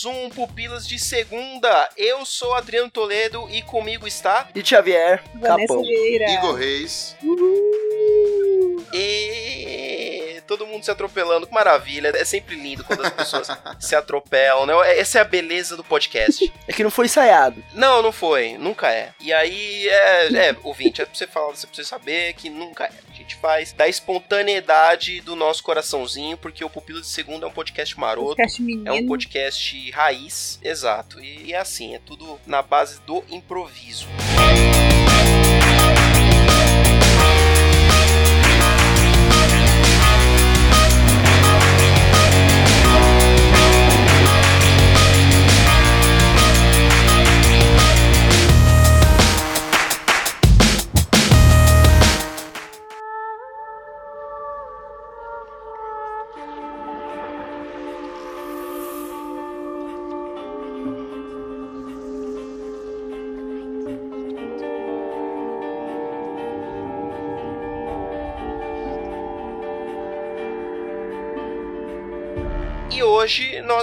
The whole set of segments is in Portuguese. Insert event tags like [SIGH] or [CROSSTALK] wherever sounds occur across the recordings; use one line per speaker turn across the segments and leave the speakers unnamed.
Mais um Pupilas de Segunda. Eu sou Adriano Toledo e comigo está.
E Xavier, Capão.
Igor Reis.
E todo mundo se atropelando, que maravilha. É sempre lindo quando as pessoas [LAUGHS] se atropelam, né? Essa é a beleza do podcast. [LAUGHS]
É que não foi ensaiado.
Não, não foi, nunca é. E aí, é, é ouvinte, é pra você falar, você precisa saber que nunca é. Gente faz da espontaneidade do nosso coraçãozinho, porque o Pupilo de Segunda é um podcast maroto.
Podcast.
É um podcast raiz, exato. E é assim, é tudo na base do improviso. E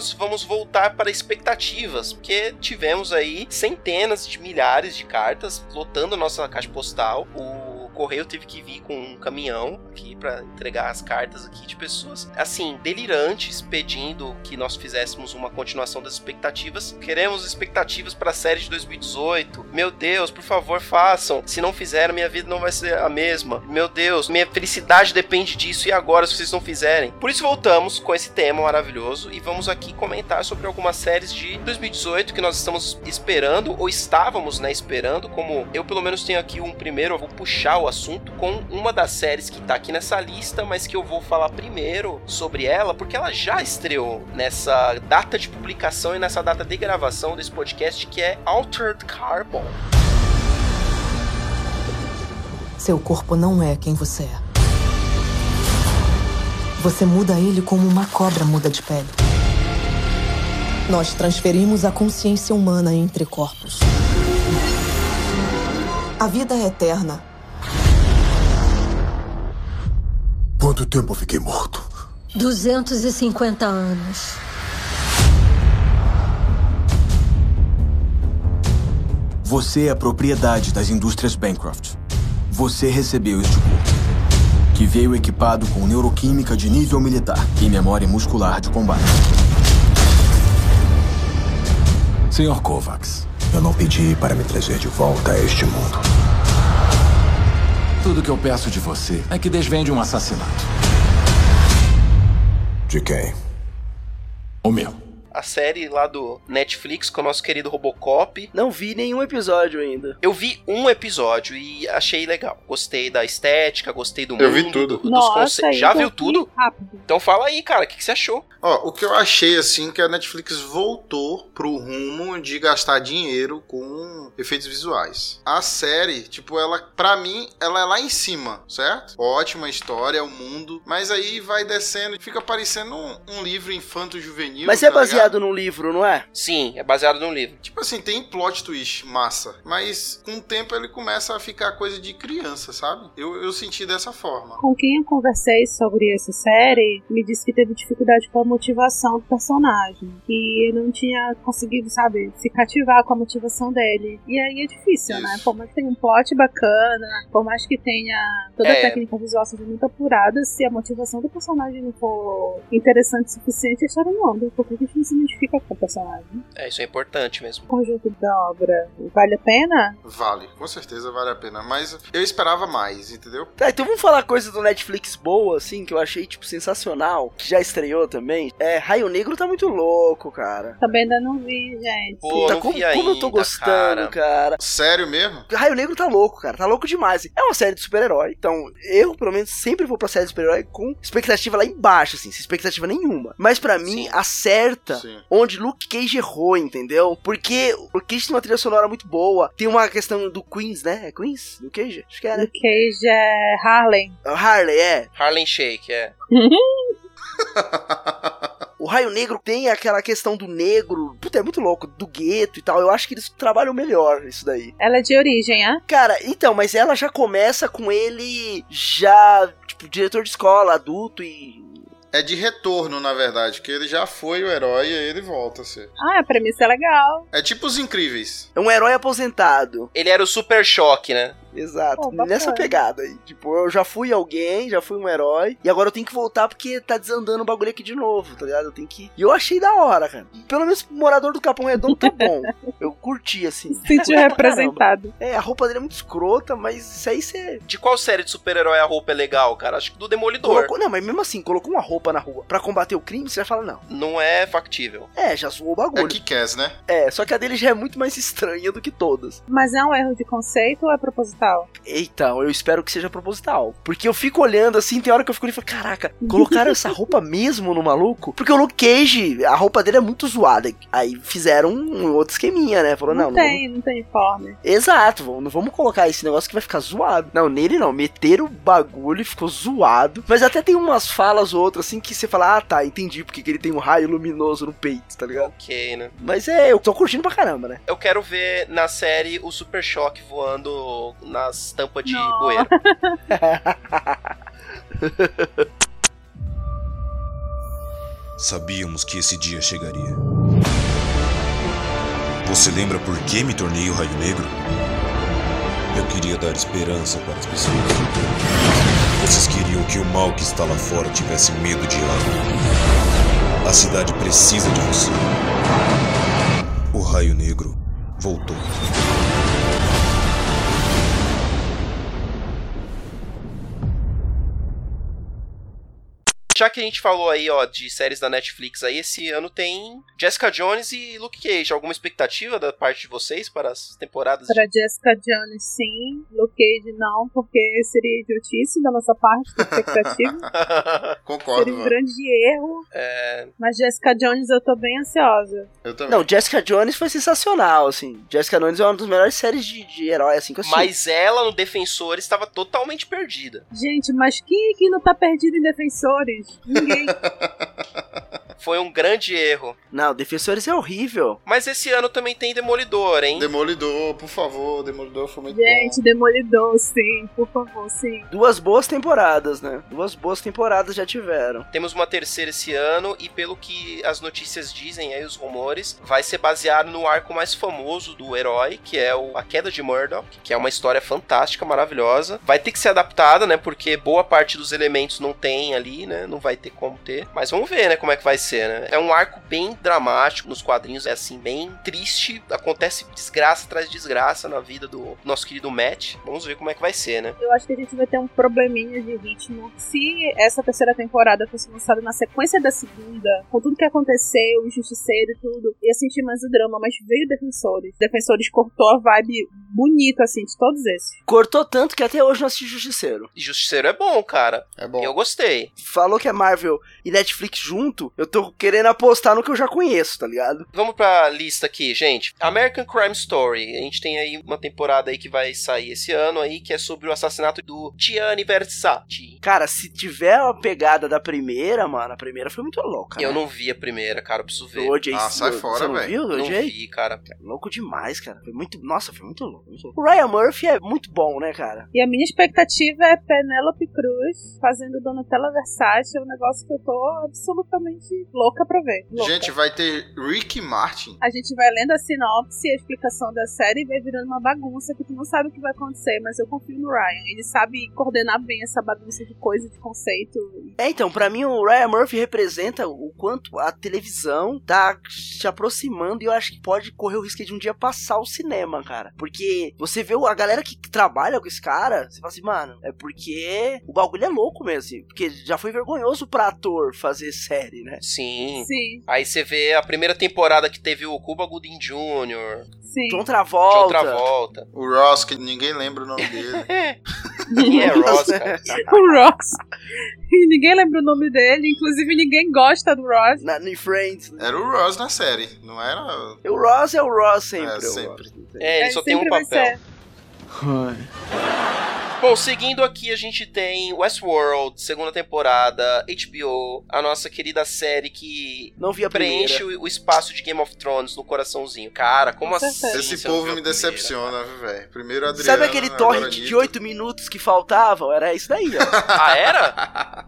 nós vamos voltar para expectativas, porque tivemos aí centenas de milhares de cartas lotando a nossa caixa postal. O correio teve que vir com um caminhão aqui para entregar as cartas aqui de pessoas assim delirantes pedindo que nós fizéssemos uma continuação das expectativas. Queremos expectativas para a série de 2018. Meu Deus, por favor, façam. Se não fizeram, minha vida não vai ser a mesma. Meu Deus, minha felicidade depende disso e agora se vocês não fizerem. Por isso voltamos com esse tema maravilhoso e vamos aqui comentar sobre algumas séries de 2018 que nós estamos esperando ou estávamos, né, esperando, como eu pelo menos tenho aqui um primeiro, eu vou puxar o assunto com uma das séries que tá aqui nessa lista, mas que eu vou falar primeiro sobre ela, porque ela já estreou nessa data de publicação e nessa data de gravação desse podcast, que é Altered Carbon.
Seu corpo não é quem você é. Você muda ele como uma cobra muda de pele. Nós transferimos a consciência humana entre corpos. A vida é eterna.
Quanto tempo eu fiquei morto?
250 anos.
Você é a propriedade das indústrias Bancroft. Você recebeu este corpo, que veio equipado com neuroquímica de nível militar e memória muscular de combate.
Senhor Kovacs, eu não pedi para me trazer de volta a este mundo.
Tudo que eu peço de você é que desvende um assassinato.
De quem?
O meu.
A série lá do Netflix com o nosso querido Robocop.
Não vi nenhum episódio ainda.
Eu vi um episódio e achei legal. Gostei da estética, gostei do
Eu
mundo.
vi tudo.
do- dos
Nossa,
conce-
aí
Já
eu
viu
vi
tudo?
Rápido.
Então fala aí, cara, o que, que você achou?
Ó, o que eu achei assim que a Netflix voltou pro rumo de gastar dinheiro com efeitos visuais. A série, tipo, ela, pra mim, ela é lá em cima, certo? Ótima história, o mundo, mas aí vai descendo e fica parecendo um, um livro infanto-juvenil.
Mas é
tá ligado?
Baseado num livro, não é?
Sim, é baseado num livro.
Tipo assim, tem plot twist massa, mas com o tempo ele começa a ficar coisa de criança, sabe? Eu, eu senti dessa forma.
Com quem eu conversei sobre essa série, me disse que teve dificuldade com a motivação do personagem. Que não tinha conseguido, sabe, se cativar com a motivação dele. E aí é difícil, né?
Isso.
Por mais que tenha um plot bacana, por mais que tenha toda
É.
a técnica visual seja muito apurada, se a motivação do personagem não for interessante o suficiente, a história não anda. Por que a gente não se identifica com o personagem.
É, isso é importante mesmo.
O conjunto da obra vale a pena?
Vale, com certeza vale a pena. Mas eu esperava mais, entendeu?
Tá, então vamos falar coisa do Netflix boa, assim, que eu achei, tipo, sensacional, que já estreou também. É, Raio Negro tá muito louco, cara.
Também ainda não vi, gente.
Pô,
Puta,
não
como,
vi
como eu tô gostando, cara.
Sério mesmo?
Raio Negro tá louco, cara. Tá louco demais. É uma série de super-herói. Então, eu, pelo menos, sempre vou pra série de super-herói com expectativa lá embaixo, assim, sem expectativa nenhuma. Mas pra mim, acerta
Sim.
Onde Luke Cage errou, entendeu? Porque o Luke Cage tem uma trilha sonora muito boa. Tem uma questão do Queens, né? É Queens? Luke Cage? Acho que é, né?
Luke Cage é Harlem.
É Harley, é.
Harlem Shake, é. [LAUGHS]
O Raio Negro tem aquela questão do negro. Puta, é muito louco. Do gueto e tal. Eu acho que eles trabalham melhor isso daí.
Ela é de origem, é?
Cara, então, mas ela já começa com ele já, tipo, diretor de escola, adulto e.
É de retorno, na verdade, que ele já foi o herói e aí ele volta a ser.
Ah, a premissa é legal.
É tipo os incríveis.
É um herói aposentado.
Ele era o Super Choque, né?
Exato.
Pô.
Nessa pegada aí. Tipo, eu já fui alguém, já fui um herói. E agora eu tenho que voltar porque tá desandando o bagulho aqui de novo, tá ligado? Eu tenho que. E eu achei da hora, cara. Pelo menos o morador do Capão Redondo tá bom. [LAUGHS] eu curti, assim.
Se sentiu
Curti pra
representado.
É, a roupa dele é muito escrota, mas isso aí você.
De qual série de super-herói a roupa é legal, cara? Acho que do Demolidor.
Colocou, não, mas mesmo assim, colocou uma roupa na rua pra combater o crime, você vai falar, não.
Não é factível.
É, já zoou o
É
bagulho.
que quer, né?
É, só que a dele já é muito mais estranha do que todas.
Mas é um erro de conceito ou é proposital?
Eita, eu espero que seja proposital. Porque eu fico olhando assim, tem hora que eu fico olhando e falo, caraca, colocaram essa roupa mesmo no maluco? Porque o Luke Cage, a roupa dele é muito zoada. Aí fizeram um outro esqueminha, né? Falou,
Não,
não, não,
tem, não tem uniforme.
vamos... Exato, vamos- não vamos colocar esse negócio que vai ficar zoado. Não, nele não, meteram o bagulho e ficou zoado. Mas até tem umas falas ou outras assim que você fala, ah tá, entendi porque que ele tem um raio luminoso no peito, tá ligado?
Ok, né?
Mas é, eu tô curtindo pra caramba, né?
Eu quero ver na série o Super Choque voando nas tampas de
Não.
bueiro. [LAUGHS]
Sabíamos que esse dia chegaria. Você lembra por que me tornei o Raio Negro? Eu queria dar esperança para as pessoas. Vocês queriam que o mal que está lá fora tivesse medo de algo. A cidade precisa de você. O Raio Negro voltou.
Já que a gente falou aí, ó, de séries da Netflix aí, esse ano tem Jessica Jones e Luke Cage. Alguma expectativa da parte de vocês para as temporadas?
Pra Jessica Jones, sim. Luke Cage, não, porque seria idiotice da nossa parte, da expectativa. [LAUGHS] [LAUGHS]
Concordo,
seria um
mano.
grande erro.
É,
Mas Jessica Jones, eu tô bem ansiosa.
Eu também.
Não, Jessica Jones foi sensacional, assim. Jessica Jones é uma das melhores séries de, de herói, assim, que eu assisti.
mas ela no Defensor estava totalmente perdida.
Gente, mas quem aqui não tá perdido em Defensores? Ninguém. [LAUGHS]
Foi um grande erro.
Não, Defensores é horrível.
Mas esse ano também tem Demolidor, hein?
Demolidor, por favor, Demolidor foi muito
Gente, Demolidor, sim, por favor, sim.
Duas boas temporadas, né? Duas boas temporadas já tiveram.
Temos uma terceira esse ano e pelo que as notícias dizem aí, os rumores, vai ser baseado no arco mais famoso do herói, que é o A Queda de Murdoch, que é uma história fantástica, maravilhosa. Vai ter que ser adaptada, né? Porque boa parte dos elementos não tem ali, né? Não vai ter como ter. Mas vamos ver, né? Como é que vai ser, né? É um arco bem dramático nos quadrinhos, é assim, bem triste. Acontece desgraça atrás de desgraça na vida do nosso querido Matt. Vamos ver como é que vai ser, né?
Eu acho que a gente vai ter um probleminha de ritmo. Se essa terceira temporada fosse lançada na sequência da segunda, com tudo que aconteceu, o Justiceiro e tudo, ia sentir mais o drama, mas veio Defensores. Defensores cortou a vibe bonito, assim, de todos esses.
Cortou tanto que até hoje não assisti Justiceiro.
E Justiceiro é bom, cara.
É bom.
Eu gostei.
Falou que é Marvel e Netflix junto, eu tô querendo apostar no que eu já conheço, tá ligado?
Vamos pra lista aqui, gente. American Crime Story. A gente tem aí uma temporada aí que vai sair esse ano aí, que é sobre o assassinato do Gianni Versace.
Cara, se tiver a pegada da primeira, mano, a primeira foi muito louca.
Eu
né?
não vi a primeira, cara, eu preciso ver.
OJ,
Ah, sai fora,
você não
velho.
viu,
Não
OJ?
vi, cara.
Louco demais, cara. Foi muito. Nossa, foi muito louco. muito louco. O Ryan Murphy é muito bom, né, cara?
E a minha expectativa é Penélope Cruz fazendo Donatella Versace, é um negócio que eu tô absolutamente louca pra ver. Louca.
Gente, vai ter Rick Martin.
A gente vai lendo a sinopse e a explicação da série e vai virando uma bagunça que tu não sabe o que vai acontecer, mas eu confio no Ryan. Ele sabe coordenar bem essa bagunça de coisa, de conceito.
É, então, pra mim o Ryan Murphy representa o quanto a televisão tá se aproximando e eu acho que pode correr o risco de um dia passar o cinema, cara. Porque você vê a galera que trabalha com esse cara, você fala assim, mano, é porque o bagulho é louco mesmo, assim, porque já foi vergonhoso pra ator fazer série, né?
Sim.
Sim.
Aí você vê a primeira temporada que teve o Cuba Gooding Jr.,
Sim.
John Travolta.
John Travolta.
O Ross, que ninguém lembra o nome dele. [LAUGHS]
Quem é Ross, cara? [LAUGHS]
o Ross. E ninguém lembra o nome dele, inclusive ninguém gosta do Ross.
Na, em Friends.
Era o Ross na série, não era?
O Ross é o Ross sempre.
É, sempre.
É, ele
É,
só tem um papel.
ser.
Bom, seguindo aqui, a gente tem Westworld, segunda temporada, HBO, a nossa querida série que
Não vi a
preenche o, o espaço de Game of Thrones no coraçãozinho. Cara, como
Com
assim?
Esse povo me decepciona, velho. Primeiro Adriano,
Sabe aquele torrent de
Anitta.
8 minutos que faltavam? Era isso daí, ó. [LAUGHS]
Ah, era?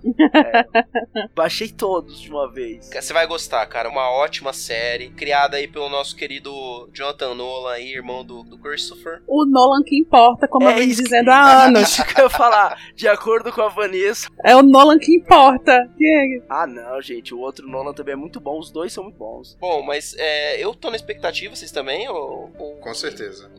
Baixei todos de uma vez.
Você vai gostar, cara. Uma ótima série, criada aí pelo nosso querido Jonathan Nolan, aí, irmão do, do Christopher.
O Nolan que importa, como eu
É
venho
isso que-
dizendo há [LAUGHS] anos.
Eu ia falar. De acordo com a Vanessa.
É o Nolan que importa. Que-
Ah, não, gente. O outro Nolan também é muito bom. Os dois são muito bons.
Bom, mas é, eu tô na expectativa, vocês também? Ou, ou-
Com certeza.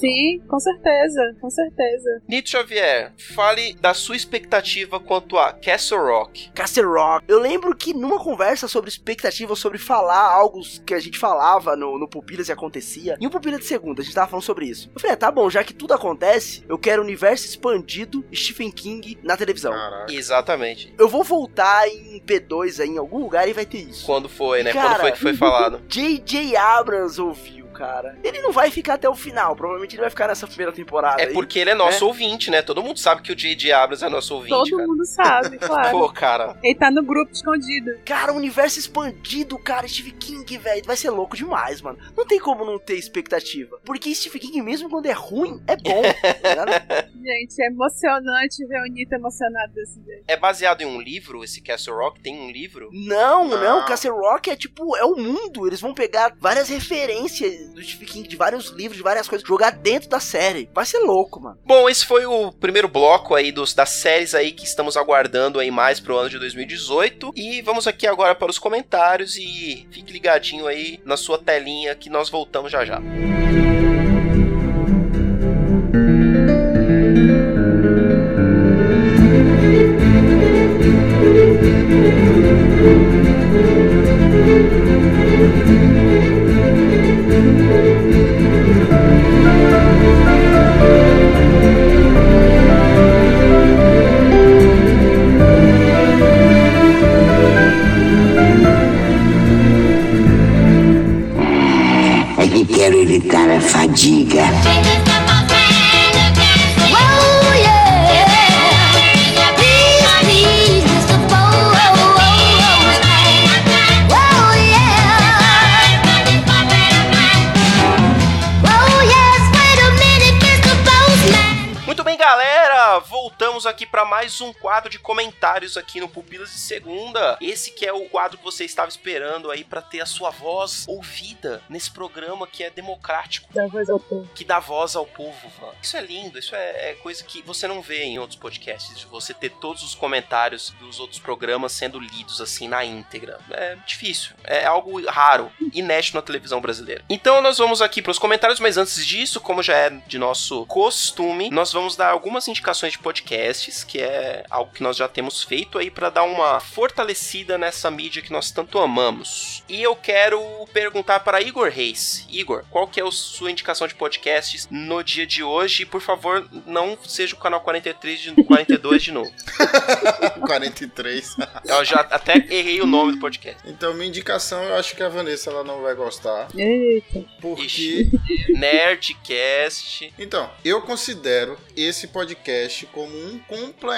Sim, com certeza, com certeza.
Nito Xavier, fale da sua expectativa quanto a Castle Rock.
Castle Rock. Eu lembro que numa conversa sobre expectativa, sobre falar algo que a gente falava no, no Pupilas e acontecia, em um Pupila de segunda, a gente tava falando sobre isso. Eu falei, ah, tá bom, já que tudo acontece, eu quero universo expandido Stephen King na televisão.
Caraca.
Exatamente.
Eu vou voltar em P2 aí, em algum lugar e vai ter isso.
Quando foi, né?
Cara,
Quando foi que foi falado? [LAUGHS]
J.J. Abrams ouviu, cara. Ele não vai ficar até o final, provavelmente ele vai ficar nessa primeira temporada.
É
aí.
porque ele é nosso ouvinte, né? Todo mundo sabe que o J.J. Abrams é nosso ouvinte,
Todo
cara.
mundo sabe, [LAUGHS] claro.
Pô, cara.
Ele tá no grupo escondido.
Cara, universo expandido, cara, Stephen King, velho, vai ser louco demais, mano. Não tem como não ter expectativa. Porque Stephen King, mesmo quando é ruim, é bom. tá? [LAUGHS]
Gente, é emocionante ver o Nito emocionado desse jeito.
É baseado em um livro, esse Castle Rock? Tem um livro?
não,
Não.
não, Castle Rock é tipo, é o mundo. Eles vão pegar várias referências do Stephen King, de vários livros, de várias coisas, jogar dentro da série. Vai ser louco, mano.
Bom, esse foi o primeiro bloco aí dos, das séries aí que estamos aguardando aí mais pro ano de 2018. E vamos aqui agora para os comentários e fique ligadinho aí na sua telinha que nós voltamos já já.
É
mais um quadro de comentários aqui no Pupilas de Segunda. Esse que é o quadro que você estava esperando aí para ter a sua voz ouvida nesse programa que é democrático,
Da voz ao povo.
que dá voz ao povo. Van. Isso é lindo, isso é, é coisa que você não vê em outros podcasts, de você ter todos os comentários dos outros programas sendo lidos assim na íntegra. É difícil, é algo raro, inédito na televisão brasileira. Então nós vamos aqui para os comentários, mas antes disso, como já é de nosso costume, nós vamos dar algumas indicações de podcasts, que é algo que nós já temos feito aí para dar uma fortalecida nessa mídia que nós tanto amamos. E eu quero perguntar para Igor Reis. Igor, qual que é a sua indicação de podcasts no dia de hoje? E por favor, não seja o canal 43 de 42 de novo. [LAUGHS]
43.
Eu já até errei o nome do podcast.
Então, minha indicação, eu acho que a Vanessa ela não vai gostar.
Eita.
Porque.
Ixi. Nerdcast.
Então, eu considero esse podcast como um complemento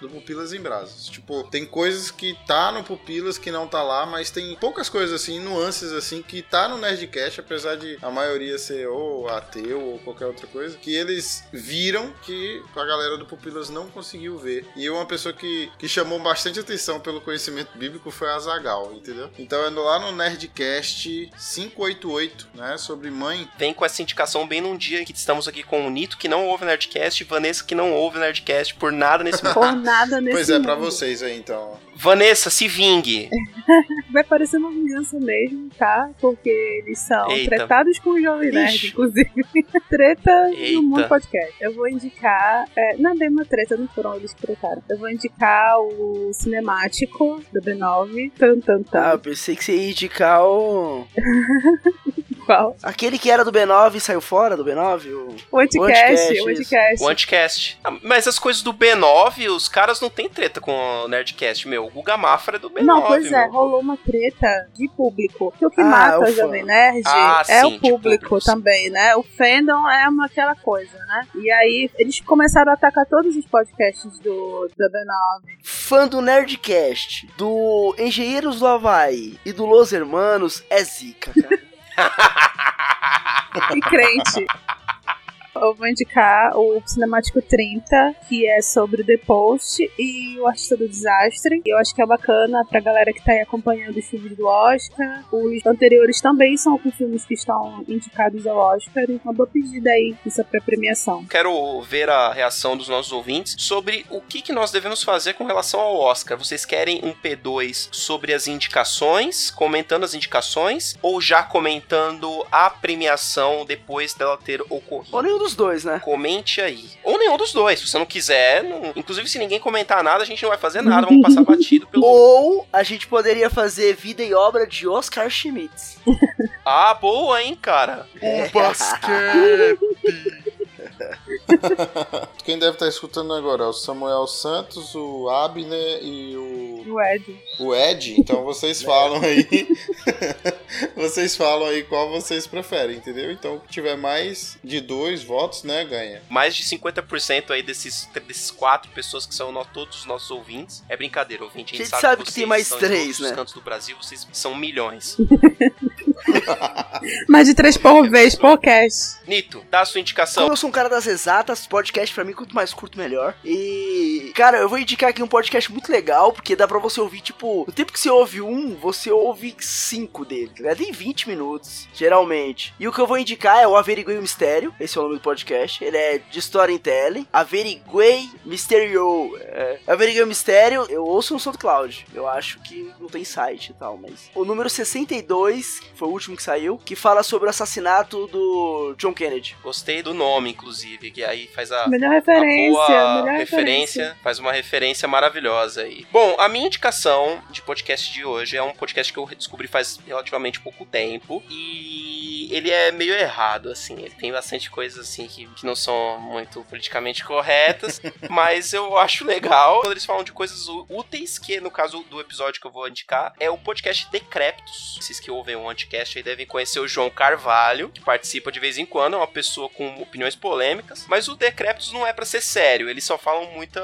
do Pupilas em Brasas. Tipo, tem coisas que tá no Pupilas que não tá lá, mas tem poucas coisas assim, nuances assim, que tá no Nerdcast, apesar de a maioria ser ou ateu ou qualquer outra coisa, que eles viram que a galera do Pupilas não conseguiu ver. E uma pessoa que, que chamou bastante atenção pelo conhecimento bíblico foi a Zagal, entendeu? Então é lá no Nerdcast 588, né, sobre mãe.
Vem com essa indicação bem num dia que estamos aqui com o Nito, que não ouve Nerdcast, e Vanessa, que não ouve. Nerdcast por nada nesse mundo.
Por nada nesse
Pois é, pra
mundo.
vocês aí, então.
Vanessa, se vingue. [LAUGHS]
Vai parecer uma vingança mesmo, tá? Porque eles são
Eita.
tretados com o Jovem Nerd,
Ixi.
inclusive. [LAUGHS] treta
Eita.
no mundo podcast. Eu vou indicar. É, não é bem uma treta, não foram eles que tretaram. Eu vou indicar o cinemático do B9. Tan, tan, tan.
Ah, eu pensei que você ia indicar o. [LAUGHS]
Qual?
Aquele que era do B9 e saiu fora do B9? O,
O Anticast. O Anticast.
O Anticast. Ah, Mas as coisas do B9, os caras não tem treta com o Nerdcast, meu. O Guga Mafra é do B9,
Não, pois é,
meu.
rolou uma treta de público. Que o que
Ah,
mata
o.
Jovem Nerd
Ah,
é
sim,
o público
público, sim.
também, né? O fandom é uma aquela coisa, né? E aí eles começaram a atacar todos os podcasts do, do B9.
fã do Nerdcast, do Engenheiros do Havaí e do Los Hermanos é zica, cara.
E [LAUGHS] crente. Eu vou indicar o Cinemático 30, que é sobre o The Post e o Artista do Desastre. Eu acho que é bacana pra galera que tá aí acompanhando os filmes do Oscar. Os anteriores também são com filmes que estão indicados ao Oscar. Então, boa pedida aí nessa pré-premiação.
Quero ver a reação dos nossos ouvintes sobre o que, que nós devemos fazer com relação ao Oscar. Vocês querem um P2 sobre as indicações, comentando as indicações, ou já comentando a premiação depois dela ter ocorrido?
Ou nenhum dos dois, né?
Comente aí. Ou nenhum dos dois. Se você não quiser, não- inclusive se ninguém comentar nada, a gente não vai fazer nada. Vamos passar batido pelo. [LAUGHS]
Ou a gente poderia fazer vida e obra de Oscar Schmidt. [LAUGHS]
Ah, boa, hein, cara?
É. [LAUGHS]
Quem deve estar escutando agora é o Samuel Santos, o Abner e o.
O Ed.
O Ed. Então vocês falam aí. [LAUGHS] vocês falam aí qual vocês preferem, entendeu? Então, que tiver mais de dois votos, né, ganha.
Mais de 50% aí desses, desses quatro pessoas que são todos os nossos ouvintes. É brincadeira, ouvinte. A gente,
A gente sabe que
vocês
tem mais três, né?
cantos do Brasil, vocês são milhões. [LAUGHS] [LAUGHS]
Mais de três por vez, podcast.
Nito, dá a sua indicação.
Como eu sou um cara das exatas, podcast pra mim, quanto mais curto, melhor. E, cara, eu vou indicar aqui um podcast muito legal, porque dá pra você ouvir, tipo, no tempo que você ouve um, você ouve cinco dele. Né? Tem 20 minutos, geralmente. E o que eu vou indicar é o Averiguei o Mistério, esse é o nome do podcast. Ele é de Storytelling. Averiguei Misterio. É, Averiguei o Mistério, eu ouço no SoundCloud. Eu acho que não tem site e tal, mas. O número 62, foi o último que saiu, que fala sobre o assassinato do John Kennedy.
Gostei do nome, inclusive, que aí faz a,
Melhor
a
referência,
boa
melhor
referência, faz uma referência maravilhosa aí. Bom, a minha indicação de podcast de hoje é um podcast que eu descobri faz relativamente pouco tempo e ele é meio errado, assim, ele tem bastante coisas assim que, que não são muito politicamente corretas, [LAUGHS] mas eu acho legal quando eles falam de coisas úteis, que no caso do episódio que eu vou indicar é o podcast Decréptos. Vocês que ouvem o Anticast aí devem conhecer o João Carvalho, que participa de vez em quando, é uma pessoa com opiniões polêmicas, mas o Decréptos não é pra ser sério, eles só falam muita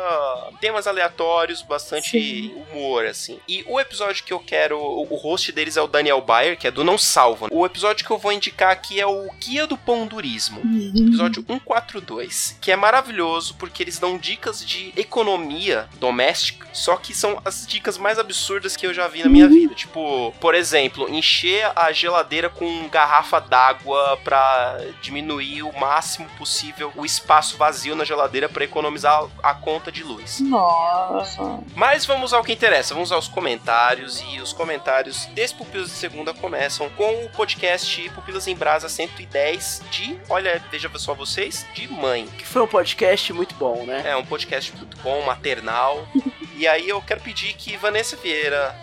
temas aleatórios, bastante humor assim. E o episódio que eu quero, o o host deles é o Daniel Bayer, que é do Não Salva. O episódio que eu vou indicar aqui é o Guia do Pondurismo episódio 142, que é maravilhoso porque eles dão dicas de economia doméstica, só que são as dicas mais absurdas que eu já vi na minha vida. Tipo, por exemplo, encher a geladeira com garrafa d'água pra diminuir o máximo possível o espaço vazio na geladeira pra economizar a conta de luz.
Nossa.
Mas vamos ao que interessa, vamos aos comentários. E os comentários desse Pupilas de Segunda começam com o podcast Pupilas em Brasa 110 de, olha, veja só vocês, de mãe.
Que foi um podcast muito bom, né?
É um podcast muito bom, maternal. e aí eu quero pedir que Vanessa Vieira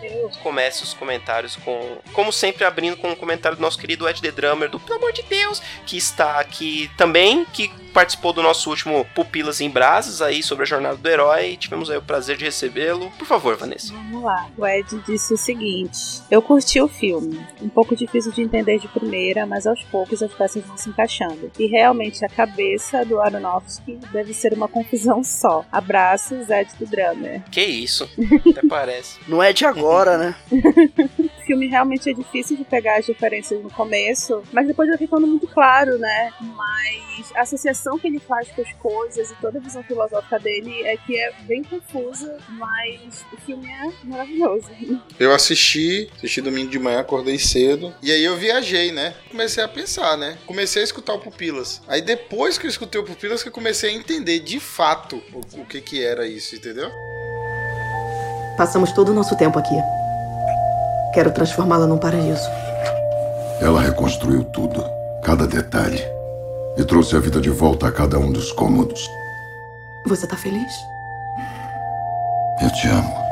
comece os comentários com, como sempre, abrindo com um comentário do nosso querido Ed The Drummer, do Pelo amor de Deus, que está aqui também, que participou do nosso último Pupilas em Brasas aí sobre a jornada do herói. Tivemos aí o prazer de recebê-lo. Por favor, Vanessa.
Vamos lá. O Ed disse o seguinte: Eu curti o filme. Um pouco difícil de entender de primeira, mas aos poucos as peças vão se encaixando. E realmente a cabeça do Aronofsky deve ser uma confusão só. Abraços, Ed do Drummer.
Que isso? [LAUGHS] Até parece.
Não é de agora, né? [LAUGHS]
O filme realmente é difícil de pegar as referências no começo, mas depois vai ficando muito claro, né? Mas a associação que ele faz com as coisas e toda a visão filosófica dele é que é bem confusa, mas o filme é maravilhoso. [LAUGHS]
Eu assisti, assisti domingo de manhã, acordei cedo. E aí eu viajei, né? Comecei a pensar, né? Comecei a escutar o Pupilas. Aí depois que eu escutei o Pupilas, que eu comecei a entender de fato o, o que que era isso, entendeu?
Passamos todo o nosso tempo aqui. Quero transformá-la num paraíso.
Ela reconstruiu tudo, cada detalhe, e trouxe a vida de volta a cada um dos cômodos.
Você tá feliz?
Eu te amo.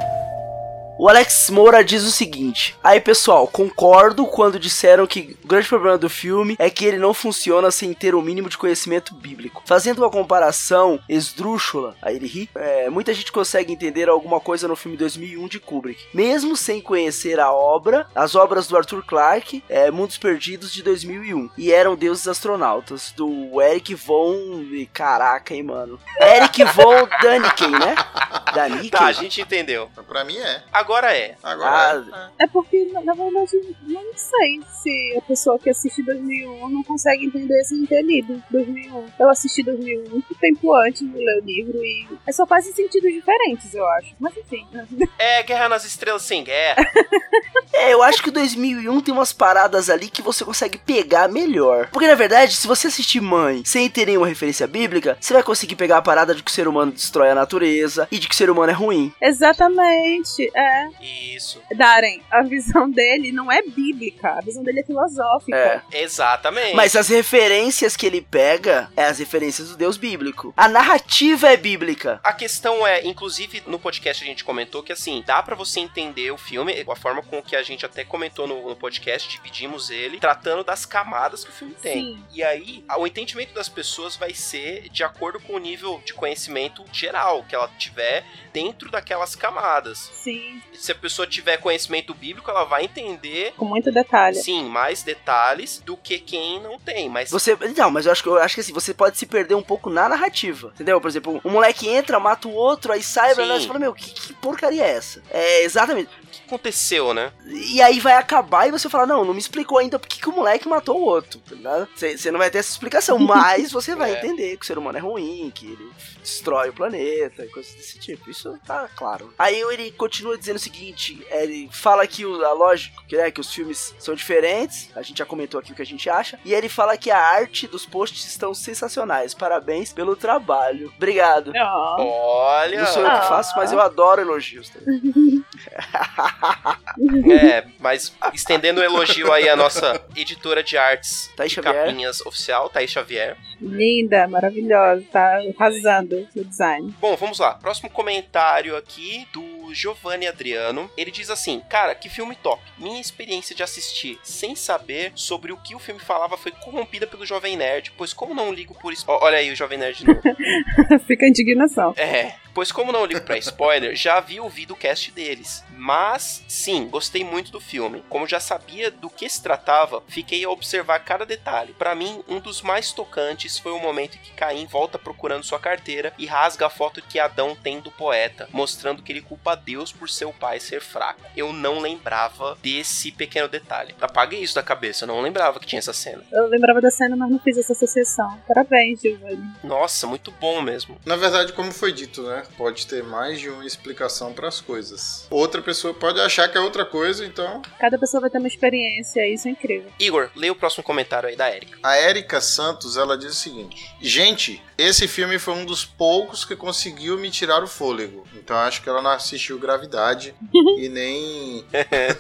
O Alex Moura diz o seguinte: Aí pessoal, concordo quando disseram que o grande problema do filme é que ele não funciona sem ter o mínimo de conhecimento bíblico. Fazendo uma comparação esdrúxula, aí ele ri, é, muita gente consegue entender alguma coisa no filme 2001 de Kubrick, mesmo sem conhecer a obra, as obras do Arthur Clarke, é, Mundos Perdidos de 2001, e eram Deuses Astronautas, do Eric Von. Caraca, hein, mano. Eric Von Daniken, né? [LAUGHS] Daniken?
Tá, a gente entendeu.
Pra mim é.
Agora é.
Agora
É porque, na verdade, não sei se a pessoa que assiste 2001 não consegue entender sem ter lido 2001. Eu assisti 2001 muito tempo antes de ler o livro e é só fazem sentidos diferentes, eu acho. Mas enfim.
É Guerra nas Estrelas sem guerra. [LAUGHS]
É, eu acho que o 2001 tem umas paradas ali que você consegue pegar melhor. Porque na verdade, se você assistir Mãe sem ter nenhuma referência bíblica, você vai conseguir pegar a parada de que o ser humano destrói a natureza e de que o ser humano é ruim.
Exatamente, é.
Isso.
Darren, a visão dele não é bíblica, a visão dele é filosófica.
É.
Exatamente.
Mas as referências que ele pega é as referências do Deus bíblico. A narrativa é bíblica.
A questão é, inclusive no podcast a gente comentou que assim, dá pra você entender o filme, a forma com que a gente até comentou no, no podcast, dividimos ele, tratando das camadas que o filme tem.
Sim.
E aí, o entendimento das pessoas vai ser de acordo com o nível de conhecimento geral que ela tiver dentro daquelas camadas.
Sim,
Se a pessoa tiver conhecimento bíblico, ela vai entender
com muito detalhe.
Sim, mais detalhes do que quem não tem, mas
Você. Não, mas eu acho que eu acho que assim, você pode se perder um pouco na narrativa. Entendeu? Por exemplo, um moleque entra, mata o outro, aí sai, blá, blá, você fala, meu, que, que porcaria é essa? É, exatamente.
o que aconteceu, né?
E aí vai acabar e você fala, não, não me explicou ainda por que, que o moleque matou o outro, tá? Você não vai ter essa explicação, [LAUGHS] mas você vai
É.
entender que o ser humano é ruim, que ele destrói o planeta e coisas desse tipo. Isso tá claro. Aí ele continua dizendo seguinte, ele fala que o, a lógica, que, é, que os filmes são diferentes, a gente já comentou aqui o que a gente acha, e ele fala que a arte dos posts estão sensacionais, parabéns pelo trabalho. Obrigado.
Olha.
Não sou eu que faço, mas eu adoro elogios. tá? [LAUGHS]
É, mas estendendo o elogio aí à nossa editora de artes
Thaís
de
Xavier.
capinhas oficial, Thaís Xavier.
Linda, maravilhosa, tá arrasando no design.
Bom, vamos lá. Próximo comentário aqui do Giovanni Adriano. Ele diz assim: Cara, que filme top. Minha experiência de assistir sem saber sobre o que o filme falava foi corrompida pelo Jovem Nerd, pois como não ligo por isso. Olha aí o Jovem Nerd de novo. [LAUGHS]
Fica a indignação.
É, pois como não ligo pra spoiler, já havia ouvido o cast deles. Mas, sim, gostei muito do filme. Como já sabia do que se tratava, fiquei a observar cada detalhe. Pra mim, um dos mais tocantes foi o momento em que Caim volta procurando sua carteira e rasga a foto que Adão tem do poeta, mostrando que ele culpa Deus por seu pai ser fraco. Eu não lembrava desse pequeno detalhe. Apaguei isso da cabeça, eu não lembrava que tinha essa cena.
Eu lembrava da cena, mas não fiz essa associação. Parabéns, Giovanni.
Nossa, muito bom mesmo.
Na verdade, como foi dito, né? Pode ter mais de uma explicação para as coisas. Outra pessoa pode achar que é outra coisa, então.
Cada pessoa vai ter uma experiência, isso é incrível.
Igor, lê o próximo comentário aí da Erika.
A Érica Santos, ela diz o seguinte: Gente, esse filme foi um dos poucos que conseguiu me tirar o fôlego. Então acho que ela não assistiu Gravidade [LAUGHS] e nem.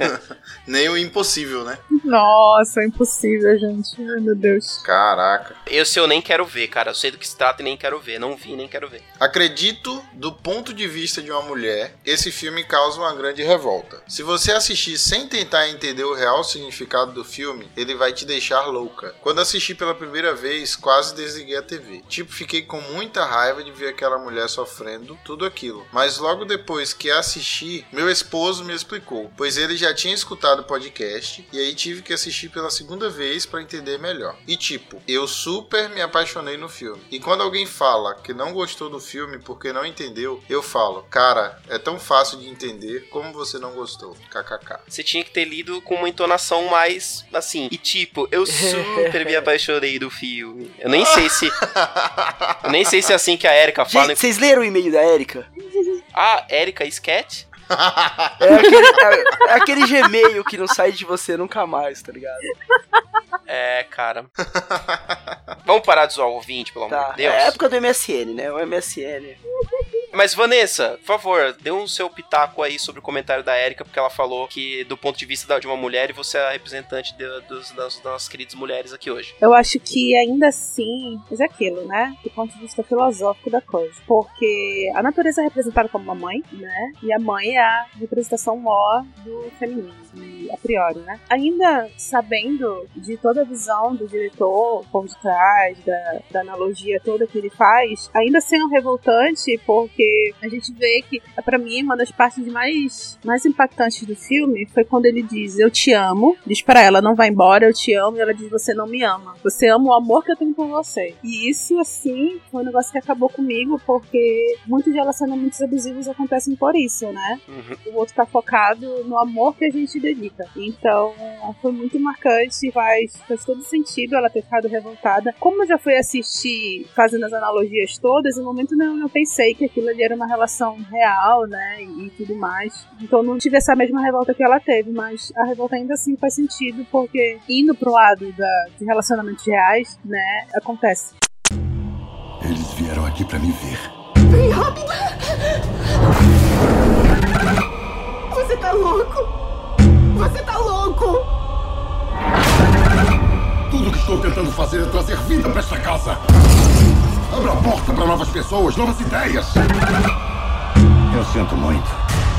[LAUGHS] nem o Impossível, né?
Nossa, é impossível, gente. Ai, meu Deus.
Caraca.
Esse eu nem quero ver, cara. Eu sei do que se trata e nem quero ver. Não vi, nem quero ver.
Acredito, do ponto de vista de uma mulher, esse filme causa uma grande revolta. Se você assistir sem tentar entender o real significado do filme, ele vai te deixar louca. Quando assisti pela primeira vez, quase desliguei a TV. Tipo, fiquei com muita raiva de ver aquela mulher sofrendo tudo aquilo. Mas logo depois que assisti, meu esposo me explicou, pois ele já tinha escutado o podcast e aí tive que assistir pela segunda vez pra entender melhor. E tipo, eu super me apaixonei no filme. E quando alguém fala que não gostou do filme porque não entendeu, eu falo, cara, é tão fácil de entender como você não gostou. KKK.
Você tinha que ter lido com uma entonação mais assim. E tipo, eu super me [LAUGHS] apaixonei do filme. Eu nem sei se. Eu nem sei se é assim que a Erika fala.
Gente, vocês leram o e-mail da Erika?
Ah, Erika Sketch?
É aquele, é, é aquele Gmail que não sai de você nunca mais, tá ligado?
É, cara. Vamos parar de zoar o ouvinte, pelo amor
Tá.
de Deus.
É a época do MSN, né? O MSN.
Mas, Vanessa, por favor, dê um seu pitaco aí sobre o comentário da Erika, porque ela falou que, do ponto de vista de uma mulher, e você é a representante de- dos- das, das nossas queridas mulheres aqui hoje.
Eu acho que ainda assim, mas é aquilo, né? Do ponto de vista filosófico da coisa. Porque a natureza é representada como uma mãe, né? E a mãe é a representação maior do feminino, e a priori, né? Ainda sabendo de toda a visão do diretor por detrás, da, da analogia toda que ele faz, ainda sendo revoltante, porque a gente vê que, pra mim, uma das partes mais, mais impactantes do filme foi quando ele diz: Eu te amo, diz pra ela, não vai embora, eu te amo, e ela diz: Você não me ama. Você ama o amor que eu tenho por você. E isso, assim, foi um negócio que acabou comigo, porque muitos relacionamentos abusivos acontecem por isso, né? O outro tá focado no amor que a gente dedica. Então, foi muito marcante, faz, faz todo sentido ela ter ficado revoltada. Como eu já fui assistir fazendo as analogias todas, no momento não eu pensei que aquilo ali era uma relação real, né? E, e tudo mais. Então não tive essa mesma revolta que ela teve, mas a revolta ainda assim faz sentido, porque indo pro lado da, de relacionamentos reais, né, acontece.
Eles vieram aqui pra me ver.
Vem rápido! Você tá louco! Você tá louco!
Tudo que estou tentando fazer é trazer vida pra esta casa. Abra a porta para novas pessoas, novas ideias. Eu sinto muito.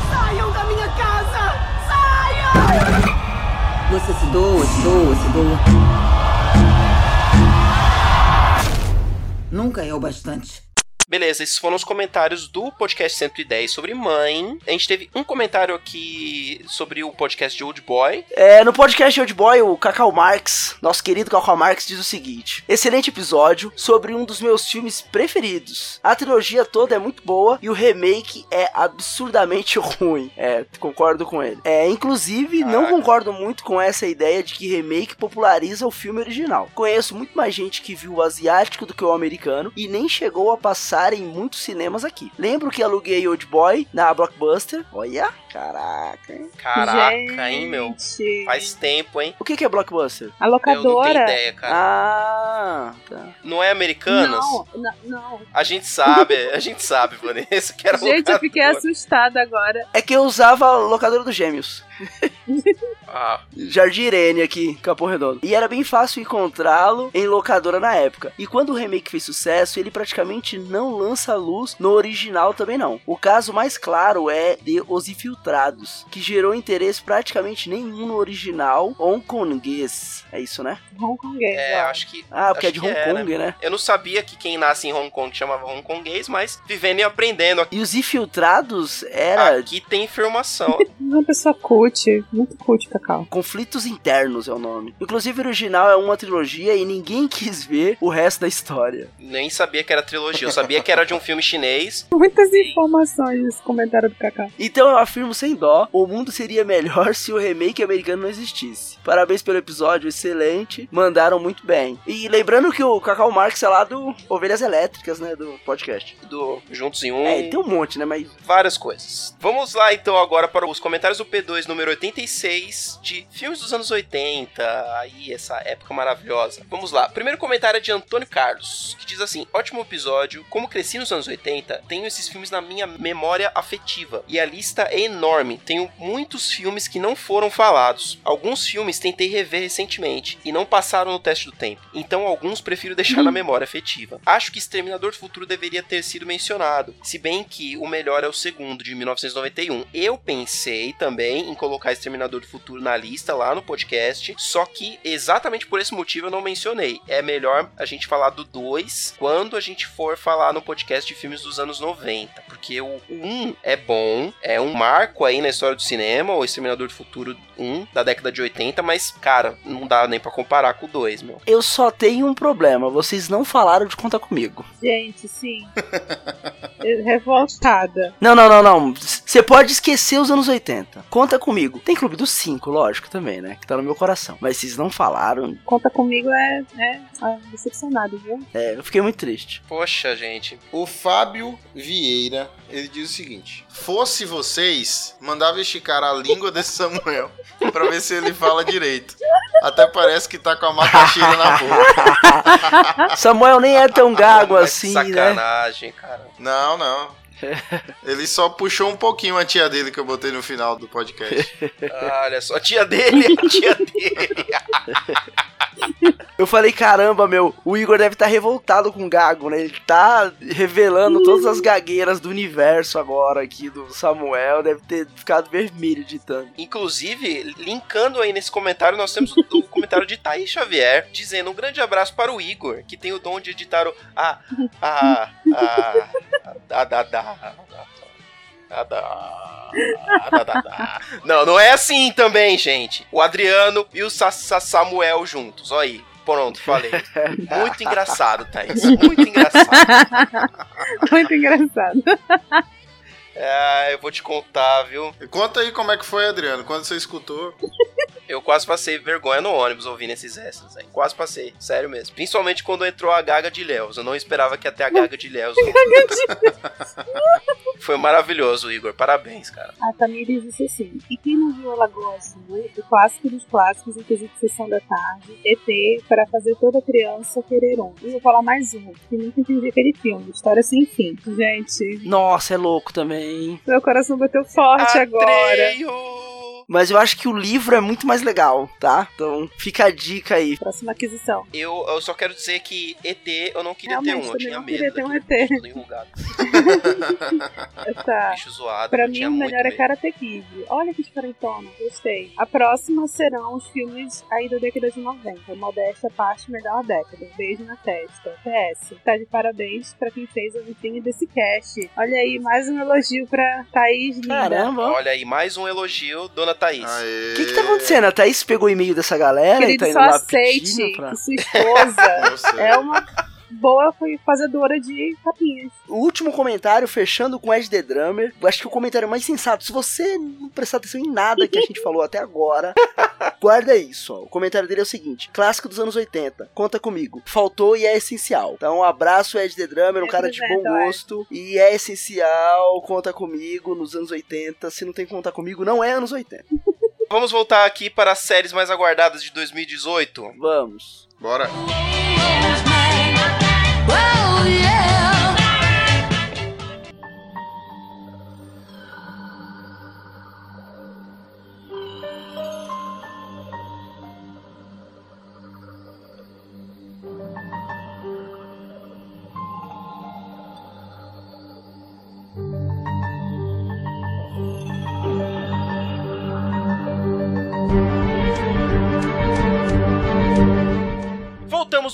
Saiam da minha casa! Saiam! Você se doa, se doa, se doa. Nunca é o bastante.
Beleza, esses foram os comentários do podcast 110 sobre mãe. A gente teve um comentário aqui sobre o podcast de Old Boy.
É, no podcast Old Boy, o Cacau Marx, nosso querido Cacau Marx, diz o seguinte: Excelente episódio sobre um dos meus filmes preferidos. A trilogia toda é muito boa e o remake é absurdamente [LAUGHS] ruim. É, concordo com ele. É, inclusive, não concordo muito com essa ideia de que remake populariza o filme original. Conheço muito mais gente que viu o asiático do que o americano e nem chegou a passar em muitos cinemas aqui. Lembro que aluguei Old Boy na Blockbuster. Olha, caraca, hein?
Caraca, hein, meu? Faz tempo, hein?
O que, que é Blockbuster?
A
Eu não
locadora.
tenho ideia, cara.
Ah, tá.
Não é Americanas?
Não, não, não.
A gente sabe, a gente sabe, Vanessa, [LAUGHS] que era
Gente, eu
locadora.
fiquei assustada agora.
É que eu usava a locadora dos gêmeos. [LAUGHS]
Ah,
Jardim Irene aqui, Capão Redondo. E era bem fácil encontrá-lo em locadora na época. E quando o remake fez sucesso, ele praticamente não lança luz no original também não. O caso mais claro é de Os Infiltrados, que gerou interesse praticamente nenhum no original hongkonguês. É isso, né?
Hongkonguês.
é, acho que.
Ah, porque é de
que
Hong Kong, né?
Eu não sabia que quem nasce em Hong Kong chamava hongkonguês, mas vivendo e aprendendo.
E Os Infiltrados era
Aqui tem informação. [LAUGHS]
Uma pessoa cult, muito cult,
Conflitos Internos é o nome. Inclusive, o original é uma trilogia e ninguém [LAUGHS] quis ver o resto da história.
Nem sabia que era trilogia. Eu sabia que era de um filme chinês. [LAUGHS]
Muitas informações nesse comentário do Cacau.
Então eu afirmo sem dó, o mundo seria melhor [LAUGHS] se o remake americano não existisse. Parabéns pelo episódio, excelente, mandaram muito bem. E lembrando que o Cacau Marx é lá do Ovelhas Elétricas, né, do podcast.
Do Juntos em Um.
É, tem um monte, né, mas...
várias coisas. Vamos lá então agora para os comentários do P2 número 86 de filmes dos anos 80. Aí, essa época maravilhosa. Vamos lá. Primeiro comentário é de Antônio Carlos, que diz assim: ótimo episódio. Como cresci nos anos 80, tenho esses filmes na minha memória afetiva. E a lista é enorme. Tenho muitos filmes que não foram falados. Alguns filmes tentei rever recentemente e não passaram no teste do tempo. Então alguns prefiro deixar na memória afetiva. Acho que Exterminador do Futuro deveria ter sido mencionado, se bem que o melhor é o segundo, de 1991. Eu pensei também em colocar Exterminador do Futuro Futuro na lista lá no podcast, só que exatamente por esse motivo eu não mencionei. É melhor a gente falar do 2 quando a gente for falar no podcast de filmes dos anos 90, porque o 1 um é bom, é um marco aí na história do cinema, o Exterminador do Futuro 1 da década de 80, mas cara, não dá nem para comparar com o 2, meu.
Eu só tenho um problema, vocês não falaram de Conta Comigo.
Gente, sim. [LAUGHS] Revoltada.
Não, não, não, não. Você pode esquecer os anos 80. Conta comigo. Tem Clube dos 5, lógico, também, né? Que tá no meu coração. Mas vocês não falaram.
Conta comigo é, é, é decepcionado, viu?
É, eu fiquei muito triste.
Poxa, gente.
O Fábio Vieira, ele diz o seguinte: Fosse vocês, mandava esticar a língua desse Samuel [LAUGHS] pra ver se ele fala direito. Até parece que tá com a macaxeira na boca. [LAUGHS]
Samuel nem é tão gago [LAUGHS] assim,
sacanagem,
né?
Sacanagem, cara.
Não, não. [LAUGHS] Ele só puxou um pouquinho a tia dele que eu botei no final do podcast. [LAUGHS]
Olha só, a tia dele, a tia dele.
Eu falei, caramba, meu, o Igor deve estar tá revoltado com o Gago, né? Ele tá revelando todas as gagueiras do universo agora aqui do Samuel, deve ter ficado vermelho de tanto.
Inclusive, linkando aí nesse comentário, nós temos o comentário de Thaís Xavier, dizendo um grande abraço para o Igor, que tem o dom de editar o... A... A... A... A... Da, da, não, não é assim também, gente. O Adriano e o Sa Sa Samuel juntos, olha aí. Pronto, falei. [LAUGHS] Muito engraçado, Thaís. Muito engraçado. [LAUGHS]
Muito engraçado.
É, eu vou te contar, viu?
Conta aí como é que foi, Adriano, quando você escutou. [LAUGHS]
Eu quase passei vergonha no ônibus ouvindo esses extras aí. Quase passei, sério mesmo. Principalmente quando entrou a Gaga de Léus. Eu não esperava que ter a [LAUGHS] Gaga de Léus. Foi maravilhoso, Igor. Parabéns, cara.
A Tamires disse assim: E quem não viu a Lagoa Azul, o clássico dos clássicos, inclusive Sessão da Tarde, ET, para fazer toda criança querer um. E vou falar mais um, que nunca entendi aquele filme, História Sem Fim. Gente.
Nossa, é louco também.
Meu coração bateu forte
Atreio.
agora.
Mas eu acho que o livro é muito mais legal, tá? Então fica a dica aí.
Próxima aquisição.
Eu, eu só quero dizer que ET eu não queria Realmente, ter um, eu tinha
não
medo.
queria ter um ET.
tá. [LAUGHS] Bicho zoado.
Pra mim, o melhor é Karate Kid. Olha que diferentona, gostei. A próxima serão os filmes aí da década de 90. Modéstia parte melhor década. Beijo na testa. PS. Tá de parabéns pra quem fez a vitrine desse cast. Olha aí, mais um elogio pra Thaís Linda.
Caramba.
Olha aí, mais um elogio, dona Thaís.
O que que tá acontecendo? A Thaís pegou o e-mail dessa galera
Querido,
e tá indo
só
lá
aceite
pra...
que sua esposa [LAUGHS] é uma boa fazedora de capinhas.
O último comentário, fechando com Ed The Drummer, eu acho que o comentário mais sensato. Se você não prestar atenção em nada que a gente falou até agora, [LAUGHS] guarda isso. Ó. O comentário dele é o seguinte: clássico dos anos 80, conta comigo. Faltou e é essencial. Então, um abraço, Ed The Drummer, um cara de bom gosto. E é essencial, conta comigo nos anos 80. Se não tem que contar comigo, não é anos 80. [LAUGHS]
Vamos voltar aqui para as séries mais aguardadas de 2018?
Vamos.
Bora.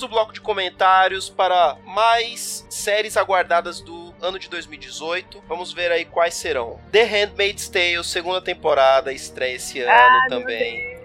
Voltamos no bloco de comentários para mais séries aguardadas do ano de 2018. Vamos ver aí quais serão. The Handmaid's Tale, segunda temporada, estreia esse ano
Ah, meu
também.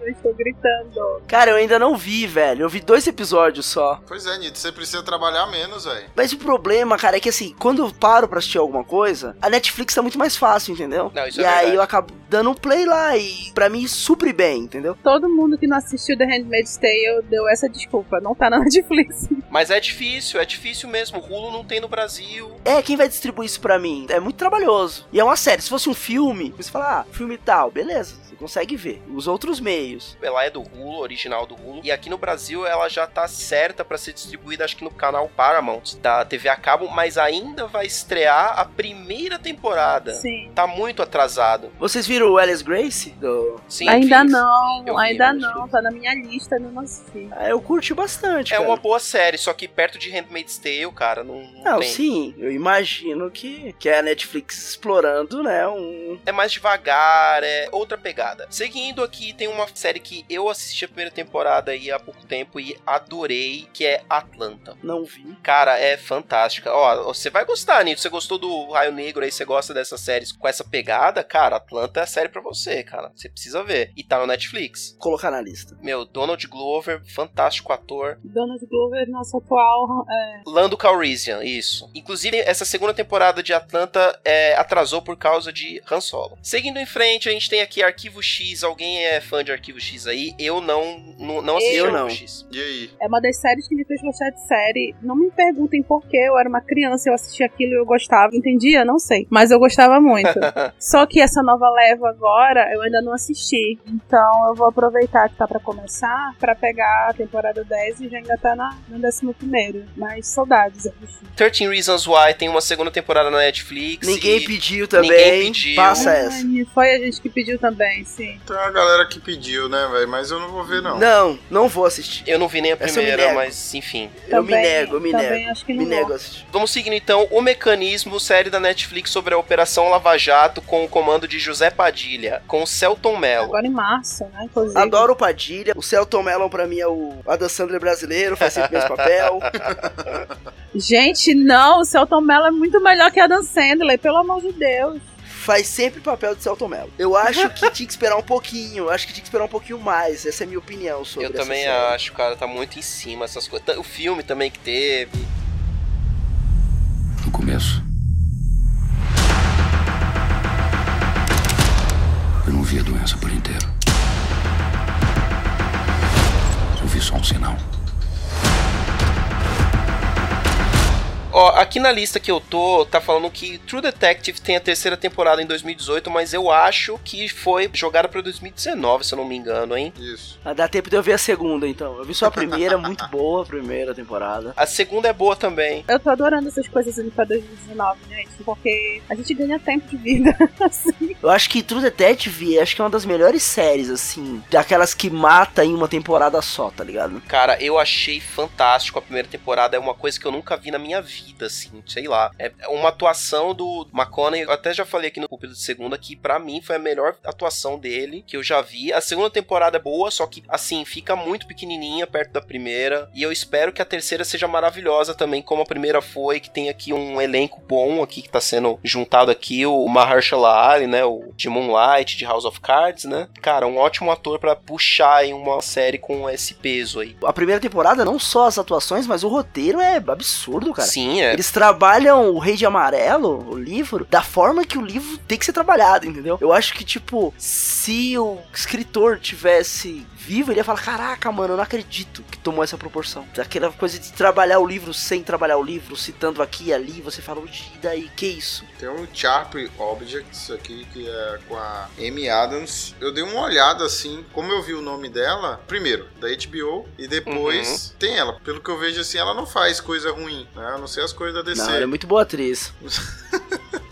Eu estou gritando.
Cara, eu ainda não vi, velho. Eu vi dois episódios só.
Pois é, Nito, você precisa trabalhar menos, velho.
Mas o problema, cara, é que assim, quando eu paro pra assistir alguma coisa, a Netflix tá muito mais fácil, entendeu?
Não, isso
e
é
aí
verdade.
eu acabo dando um play lá e pra mim supre bem, entendeu?
Todo mundo que não assistiu The Handmaid's Tale deu essa desculpa. Não tá na [LAUGHS] Netflix.
Mas é difícil, é difícil mesmo. O Hulu não tem no Brasil.
É, quem vai distribuir isso pra mim? É muito trabalhoso. E é uma série. Se fosse um filme, você fala, ah, filme tal, beleza. Você consegue ver. Os outros meios.
Ela é do Hulu, original do Hulu. E aqui no Brasil ela já tá certa para ser distribuída, acho que no canal Paramount da TV a cabo, mas ainda vai estrear a primeira temporada.
Sim.
Tá muito atrasado.
Vocês viram o Alice Grace? Do...
Sim,
ainda
fiz.
não,
Eu
ainda não. Tá na minha lista, não assisti.
Ah, eu curti bastante.
É
cara.
uma boa série, só que perto de Handmaid's Tale, cara, não, não
Não,
tem.
sim, eu imagino que, que é a Netflix explorando, né, um...
É mais devagar, é outra pegada. Seguindo aqui, tem uma série que eu assisti a primeira temporada aí há pouco tempo e adorei, que é Atlanta.
Não vi.
Cara, é fantástica. Ó, você vai gostar, Nito. Você gostou do Raio Negro aí, você gosta dessas séries com essa pegada? Cara, Atlanta é a série pra você, cara. Você precisa ver. E tá no Netflix.
Colocar na lista.
Meu, Donald Glover, fantástico ator.
Donald Glover, nosso atual. É...
Lando Calrissian, isso. Inclusive, essa segunda temporada de Atlanta é, atrasou por causa de Han Solo. Seguindo em frente, a gente tem aqui Arquivo X. Alguém é fã de Arquivo X aí? Eu não, não, não assisti
Eu
Arquivo
não.
X.
E aí?
É uma das séries que me fez gostar de série. Não me perguntem por quê. Eu era uma criança, eu assistia aquilo e eu gostava. Entendia? Não sei. Mas eu gostava muito. [LAUGHS] Só que essa nova leva agora, eu ainda não assisti. Então eu vou aproveitar que tá pra começar pra pegar a temporada 10 e já ainda tá na, no 11 primeiro. Mas saudades, eu acho.
13 Reasons Why tem uma segunda temporada na Netflix.
Ninguém
e
pediu também.
Ninguém pediu.
Passa essa.
Ai, foi a gente que pediu também, sim.
Tem uma galera que pediu, né, velho? Mas eu não vou ver, não.
Não, não vou assistir.
Eu não vi nem a
Essa
primeira, mas enfim.
Eu me
Também-
nego, eu me
também
nego.
acho que
me
não
nego assistir.
Vamos seguindo então o mecanismo, série da Netflix sobre a Operação Lava Jato com o comando de José Padilha, com Celton Mello.
Agora em março, né? Inclusive.
Adoro o Padilha. O Celton Mello pra mim é o Adam Sandler brasileiro, faz sempre o mesmo papel. [LAUGHS]
Gente, não, o Celton Mello é muito melhor que a Dan Sandler, pelo amor de Deus.
Faz sempre o papel de Celton Mello. Eu acho que tinha que esperar um pouquinho. Acho que tinha que esperar um pouquinho mais. Essa é a minha opinião sobre
Eu também
série.
acho, cara, tá muito em cima essas coisas. O filme também que teve.
Vi a doença por inteiro. Eu vi só um sinal.
Ó, aqui na lista que eu tô, tá falando que True Detective tem a terceira temporada em 2018, mas eu acho que foi jogada pra 2019, se eu não me engano, hein?
Isso.
Ah, Dá tempo de eu ver a segunda, então. Eu vi só a primeira, [LAUGHS] muito boa a primeira temporada.
A segunda é boa também.
Eu tô adorando essas coisas ali pra 2019, gente, porque a gente ganha tempo de vida. [LAUGHS] assim.
Eu acho que True Detective acho que é uma das melhores séries, assim. Daquelas que mata em uma temporada só, tá ligado?
Cara, eu achei fantástico a primeira temporada. É uma coisa que eu nunca vi na minha vida, assim, sei lá. É uma atuação do McConaughey. Eu até já falei aqui no Público de Segunda que pra mim foi a melhor atuação dele que eu já vi. A segunda temporada é boa, só que, assim, fica muito pequenininha perto da primeira. E eu espero que a terceira seja maravilhosa também, como a primeira foi. Que tem aqui um elenco bom aqui que tá sendo juntado aqui. O Mahershala Ali, né? O de Moonlight, de House of Cards, né? Cara, um ótimo ator pra puxar aí uma série com esse peso aí.
A primeira temporada, não só as atuações, mas o roteiro é absurdo, cara.
Sim, é.
Eles trabalham o Rei de Amarelo, o livro, da forma que o livro tem que ser trabalhado, entendeu? Eu acho que, tipo, se o escritor tivesse vivo, ele ia falar: Caraca, mano, eu não acredito que tomou essa proporção. Aquela coisa de trabalhar o livro sem trabalhar o livro, citando aqui e ali, você fala, e daí, que isso?
Tem um Sharp Objects aqui que é com a Amy Adams. Eu dei uma olhada assim, como eu vi o nome dela, primeiro, da HBO, e depois tem ela. Pelo que eu vejo assim, ela não faz coisa ruim, né? A não ser as coisas da DC.
Não, ela é muito boa atriz.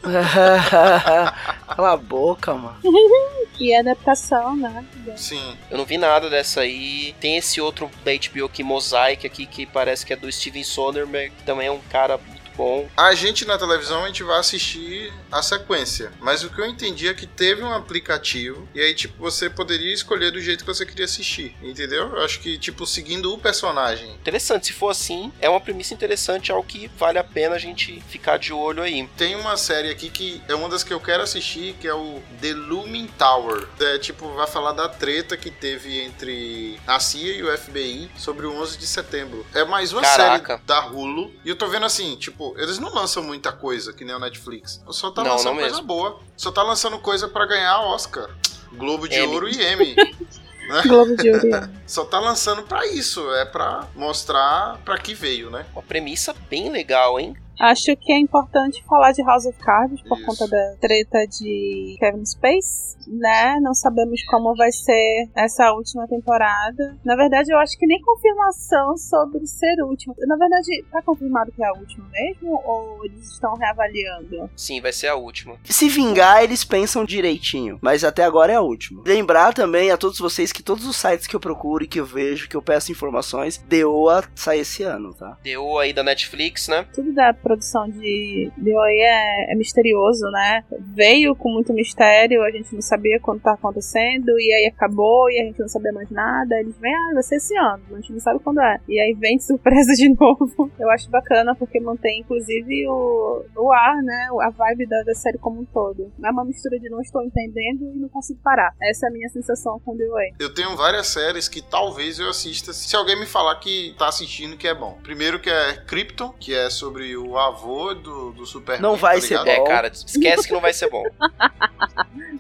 [LAUGHS] Cala a boca, mano. [LAUGHS]
E adaptação, né?
Sim.
Eu não vi nada dessa aí. Tem esse outro da HBO aqui, Mosaic, aqui, que parece que é do Steven Soderbergh, que também é um cara bom.
A gente na televisão a gente vai assistir a sequência, mas o que eu entendi é que teve um aplicativo e aí tipo você poderia escolher do jeito que você queria assistir, entendeu? Eu acho que tipo seguindo o personagem.
Interessante, se for assim, é uma premissa interessante, algo que vale a pena a gente ficar de olho aí.
Tem uma série aqui que é uma das que eu quero assistir, que é o The Looming Tower. É tipo vai falar da treta que teve entre a CIA e o FBI sobre o 11 de setembro. É mais uma
Caraca.
série da Hulu e eu tô vendo assim, tipo, eles não lançam muita coisa que nem o Netflix. Só tá
Não,
lançando
não
coisa
mesmo.
boa. Só tá lançando coisa pra ganhar Oscar, Globo de
Emmy.
Ouro e Emmy. [LAUGHS] né?
Globo de Ouro. [LAUGHS]
Só tá lançando pra isso, é pra mostrar pra que veio, né?
Uma premissa bem legal, hein?
Acho que é importante falar de House of Cards por conta da treta de Kevin Space, né? Não sabemos como vai ser essa última temporada. Na verdade, eu acho que nem confirmação sobre ser última. Na verdade, tá confirmado que é a última mesmo? Ou eles estão reavaliando?
Sim, vai ser a última.
Se vingar, eles pensam direitinho, mas até agora é a última. Lembrar também a todos vocês que todos os sites que eu procuro e que eu vejo, que eu peço informações, DOA sai esse ano, tá?
Deu aí da Netflix, né?
Tudo da produção de DOA é, é misterioso, né? Veio com muito mistério, a gente não sabia quando tá acontecendo, e aí acabou, e a gente não sabia mais nada. Eles vêm, ah, vai ser esse ano, a gente não sabe quando é. E aí vem de surpresa de [LAUGHS] novo. Eu acho bacana porque mantém, inclusive, o, o ar, né? A vibe da, da série como um todo. É uma mistura de não estou entendendo e não consigo parar. Essa é a minha sensação com DOA.
Eu tenho várias séries que talvez eu assista se alguém me falar que tá assistindo que é bom. Primeiro que é Krypton, que é sobre o avô do, do Superman.
Não vai
tá
ser
ligado?
É, cara, esquece que não vai ser bom. [LAUGHS]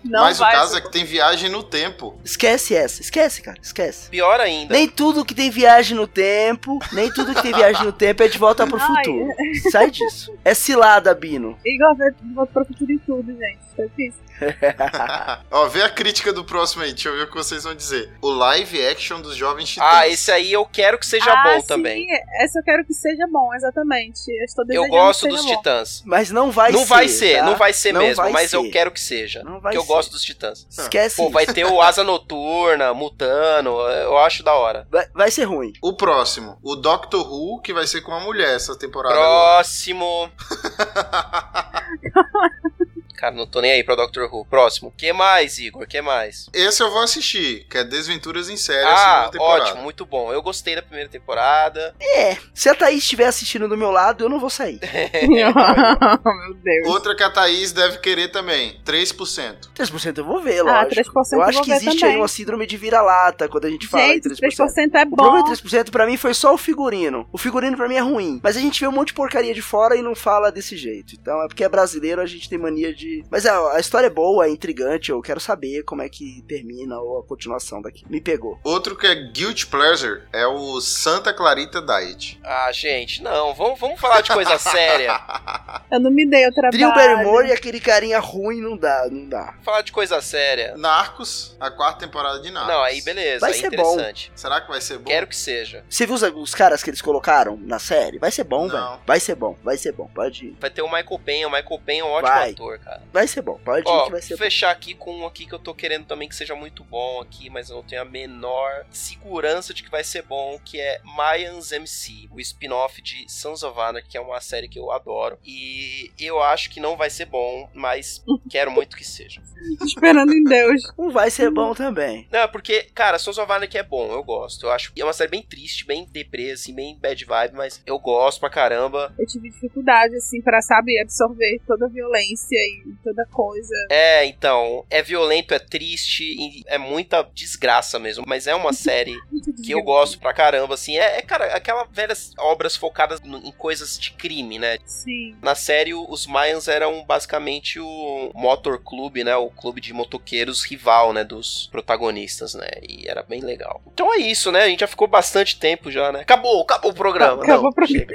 Não
Mas o
vai
caso
ser
é que tem viagem no tempo.
Esquece essa, esquece, cara, esquece.
Pior ainda.
Nem tudo que tem viagem no tempo, nem tudo que tem viagem no tempo é de volta pro
Ai.
futuro. Sai disso. É cilada, Bino.
Igual ver volta pro futuro em tudo, gente. Tá difícil. [LAUGHS] [LAUGHS]
Ó, vê a crítica do próximo aí, deixa eu ver o que vocês vão dizer. O live action dos Jovens Titãs.
Ah, esse aí eu quero que seja
ah,
bom
sim,
também.
Essa eu quero que seja bom, exatamente. Eu estou
Eu
desejando
gosto
que
dos
bom.
Titãs.
Mas não vai
não
ser.
vai ser,
tá?
não vai ser
Não
mesmo,
vai
mas eu
ser.
quero que seja.
Não vai
Porque eu
ser.
gosto dos Titãs.
Esquece
Pô,
isso.
vai ter o Asa Noturna, Mutano, eu acho da hora.
Vai, vai ser ruim.
O próximo, o Doctor Who, que vai ser com uma mulher essa temporada.
Próximo. [LAUGHS] Cara, não tô nem aí pra Doctor Who. Próximo. Que mais, Igor? Que mais?
Esse eu vou assistir, que é Desventuras em Série, a
Ah,
segunda temporada.
ótimo, muito bom. Eu gostei da primeira temporada.
É, se a Thaís estiver assistindo do meu lado, eu não vou sair. [LAUGHS] [LAUGHS]
Meu Deus.
Outra que a Thaís deve querer também, 3%.
3% eu vou ver,
Ah,
lógico.
3%
eu
eu
acho
vou
que existe
também.
aí uma síndrome de vira-lata quando a gente fala
Gente,
em 3%.
3% é
O problema
bom.
de 3% pra mim foi só o figurino. O figurino pra mim é ruim. Mas a gente vê um monte de porcaria de fora e não fala desse jeito. Então é porque é brasileiro, a gente tem mania de. Mas a, a história é boa, é intrigante. Eu quero saber como é que termina ou a continuação daqui. Me pegou.
Outro que é Guilty Pleasure é o Santa Clarita Diet.
Ah, gente, não. Vamos, vamos falar de coisa séria. [LAUGHS]
Eu não me dei o trabalho.
Drew Barrymore e aquele carinha ruim não dá, não dá.
falar de coisa séria.
Narcos, a quarta temporada de Narcos.
Não, aí beleza,
Vai
aí
ser
interessante.
Será que vai ser bom?
Quero que seja.
Você viu os, os caras que eles colocaram na série? Vai ser bom, velho. Vai ser bom, vai ser bom. Pode ir.
Vai ter o Michael Penha. O Michael Penha é um ótimo
Vai.
ator, cara.
Vai ser bom, pode ir
Ó,
que vai ser bom.
fechar aqui com um aqui que eu tô querendo também que seja muito bom aqui, mas eu não tenho a menor segurança de que vai ser bom, que é Mayans MC, o spin-off de Sons of Anarchy, que é uma série que eu adoro. E eu acho que não vai ser bom, mas [LAUGHS] quero muito que seja.
Esperando em Deus. [LAUGHS]
Não vai ser bom também.
Não, porque, cara, Sons of Anarchy é bom, eu gosto. Eu acho que é uma série bem triste, bem deprê, assim, bem bad vibe, mas eu gosto pra caramba.
Eu tive dificuldade, assim, pra, sabe, absorver toda a violência e toda coisa.
É, então, é violento, é triste, é muita desgraça mesmo, mas é uma série que eu gosto pra caramba, assim. É, é, cara, aquelas velhas obras focadas no- em coisas de crime, né?
Sim.
Na série, os Mayans eram basicamente o Motor Club, né? O clube de motoqueiros rival, né? Dos protagonistas, né? E era bem legal. Então é isso, né? A gente já ficou bastante tempo já, né? Acabou, acabou o programa.
Acabou
Não,
o programa.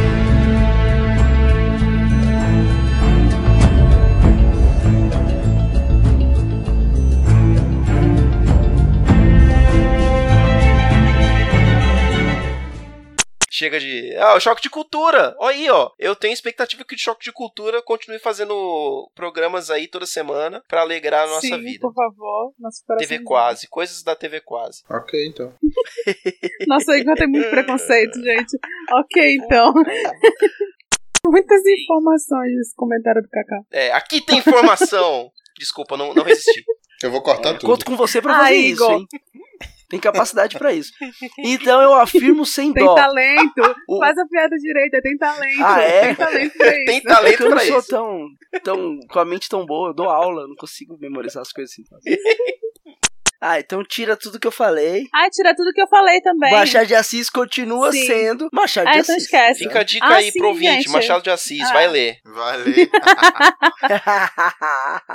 [LAUGHS]
chega. De. Ah, o choque de cultura! Olha aí, ó. Eu tenho expectativa que o choque de cultura continue fazendo programas aí toda semana pra alegrar a nossa
Sim,
vida.
por favor. Nosso coração.
TV Quase, coisas da TV Quase.
Ok, então. [LAUGHS]
Nossa, Igor tem muito preconceito, gente. Ok, então. [LAUGHS] Muitas informações nesse comentário do Kaká.
É, aqui tem informação! Desculpa, não, não resisti.
Eu vou cortar tudo.
Conto com você pra
Ah,
fazer
Igor.
isso, hein? Tem capacidade pra isso. Então eu afirmo sem
Tem
dó.
talento.
O-
Faz a piada direita, tem talento.
Ah, é?
Tem talento pra isso.
Tem
Não,
talento
porque eu não sou
isso.
tão, tão. com a mente tão boa, eu dou aula, eu não consigo memorizar as coisas assim. Ah, então tira tudo que eu falei.
Ah, tira tudo que eu falei também.
Machado de Assis continua
Sim.
sendo Machado
Ah,
de
então
Assis.
esquece.
Fica a dica
Ah,
aí
sim,
pro ouvinte,
gente.
Machado de Assis,
Ah.
vai ler.
Vai ler.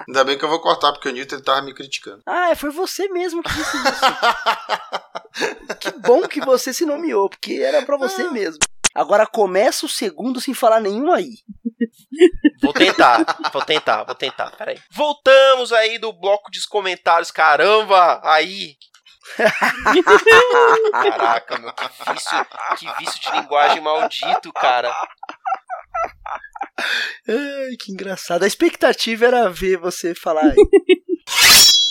Ainda bem que eu vou cortar, porque o Newton ele tava me criticando.
ah, foi você mesmo que disse isso. [LAUGHS] que bom que você se nomeou, porque era pra você mesmo. Agora começa o segundo sem falar nenhum aí.
Vou tentar, vou tentar, vou tentar, peraí. Voltamos aí do bloco de comentários, caramba! Aí, Caraca, meu, que vício, que vício de linguagem maldito, cara.
Ai, que engraçado. A expectativa era ver você falar [LAUGHS]